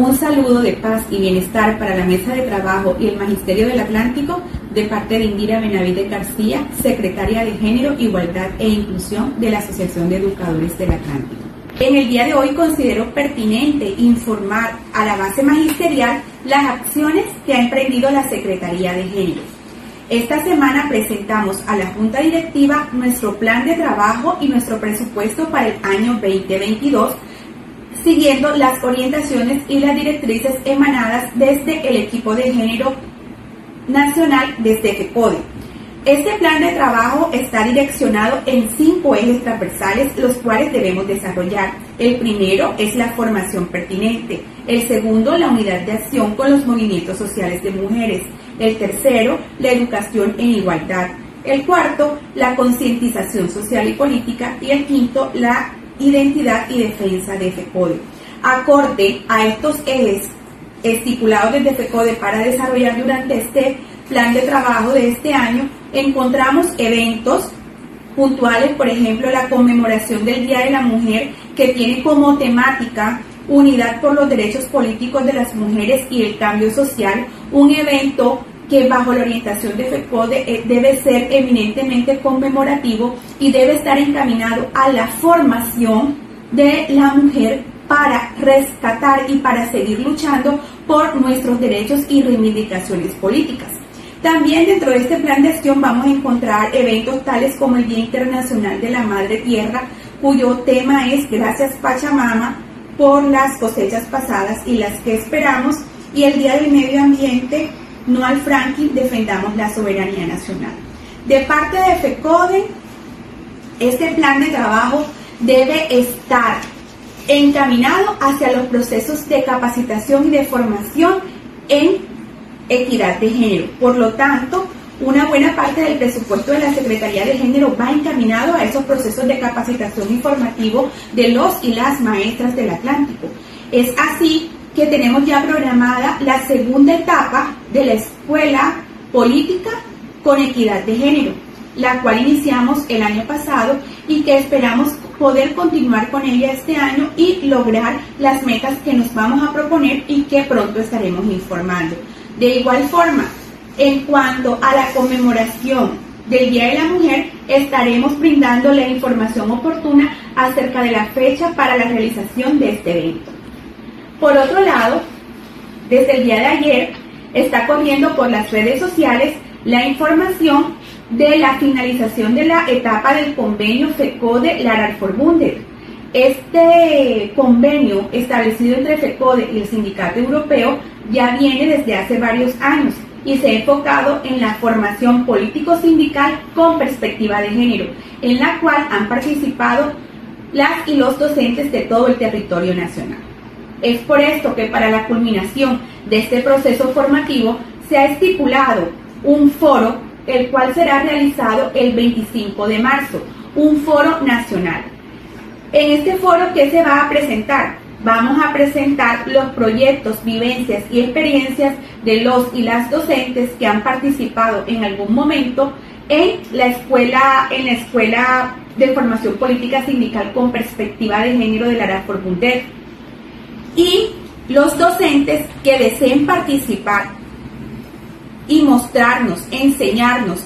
Un saludo de paz y bienestar para la mesa de trabajo y el Magisterio del Atlántico de parte de Indira Benavide García, secretaria de Género, Igualdad e Inclusión de la Asociación de Educadores del Atlántico. En el día de hoy considero pertinente informar a la base magisterial las acciones que ha emprendido la Secretaría de Género. Esta semana presentamos a la Junta Directiva nuestro plan de trabajo y nuestro presupuesto para el año 2022 siguiendo las orientaciones y las directrices emanadas desde el equipo de género nacional desde FECODE. Este plan de trabajo está direccionado en cinco ejes transversales, los cuales debemos desarrollar. El primero es la formación pertinente. El segundo, la unidad de acción con los movimientos sociales de mujeres. El tercero, la educación en igualdad. El cuarto, la concientización social y política. Y el quinto, la identidad y defensa de FECODE. Acorde a estos ejes estipulados desde FECODE para desarrollar durante este plan de trabajo de este año, encontramos eventos puntuales, por ejemplo, la conmemoración del Día de la Mujer, que tiene como temática Unidad por los Derechos Políticos de las Mujeres y el Cambio Social, un evento que bajo la orientación de FECODE eh, debe ser eminentemente conmemorativo y debe estar encaminado a la formación de la mujer para rescatar y para seguir luchando por nuestros derechos y reivindicaciones políticas. También dentro de este plan de acción vamos a encontrar eventos tales como el Día Internacional de la Madre Tierra, cuyo tema es Gracias Pachamama por las cosechas pasadas y las que esperamos, y el Día del Medio Ambiente, no al Franklin, defendamos la soberanía nacional. De parte de FECODE, este plan de trabajo debe estar encaminado hacia los procesos de capacitación y de formación en equidad de género. Por lo tanto, una buena parte del presupuesto de la Secretaría de Género va encaminado a esos procesos de capacitación informativo de los y las maestras del Atlántico. Es así que tenemos ya programada la segunda etapa de la escuela política con equidad de género, la cual iniciamos el año pasado y que esperamos poder continuar con ella este año y lograr las metas que nos vamos a proponer y que pronto estaremos informando. De igual forma, en cuanto a la conmemoración del Día de la Mujer, estaremos brindando la información oportuna acerca de la fecha para la realización de este evento. Por otro lado, desde el día de ayer está corriendo por las redes sociales la información de la finalización de la etapa del convenio FECODE Larar Forbundet. Este convenio establecido entre FECODE y el Sindicato Europeo ya viene desde hace varios años y se ha enfocado en la formación político-sindical con perspectiva de género, en la cual han participado las y los docentes de todo el territorio nacional. Es por esto que para la culminación de este proceso formativo se ha estipulado un foro, el cual será realizado el 25 de marzo, un foro nacional. En este foro, ¿qué se va a presentar? Vamos a presentar los proyectos, vivencias y experiencias de los y las docentes que han participado en algún momento en la escuela, en la escuela de formación política sindical con perspectiva de género de la Forbundet y los docentes que deseen participar y mostrarnos, enseñarnos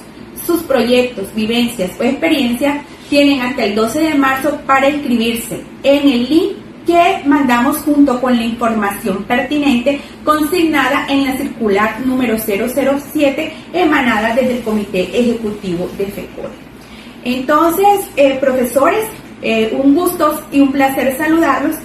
sus proyectos, vivencias o experiencias, tienen hasta el 12 de marzo para inscribirse en el link que mandamos junto con la información pertinente consignada en la circular número 007 emanada desde el Comité Ejecutivo de FECOR. Entonces, eh, profesores, eh, un gusto y un placer saludarlos.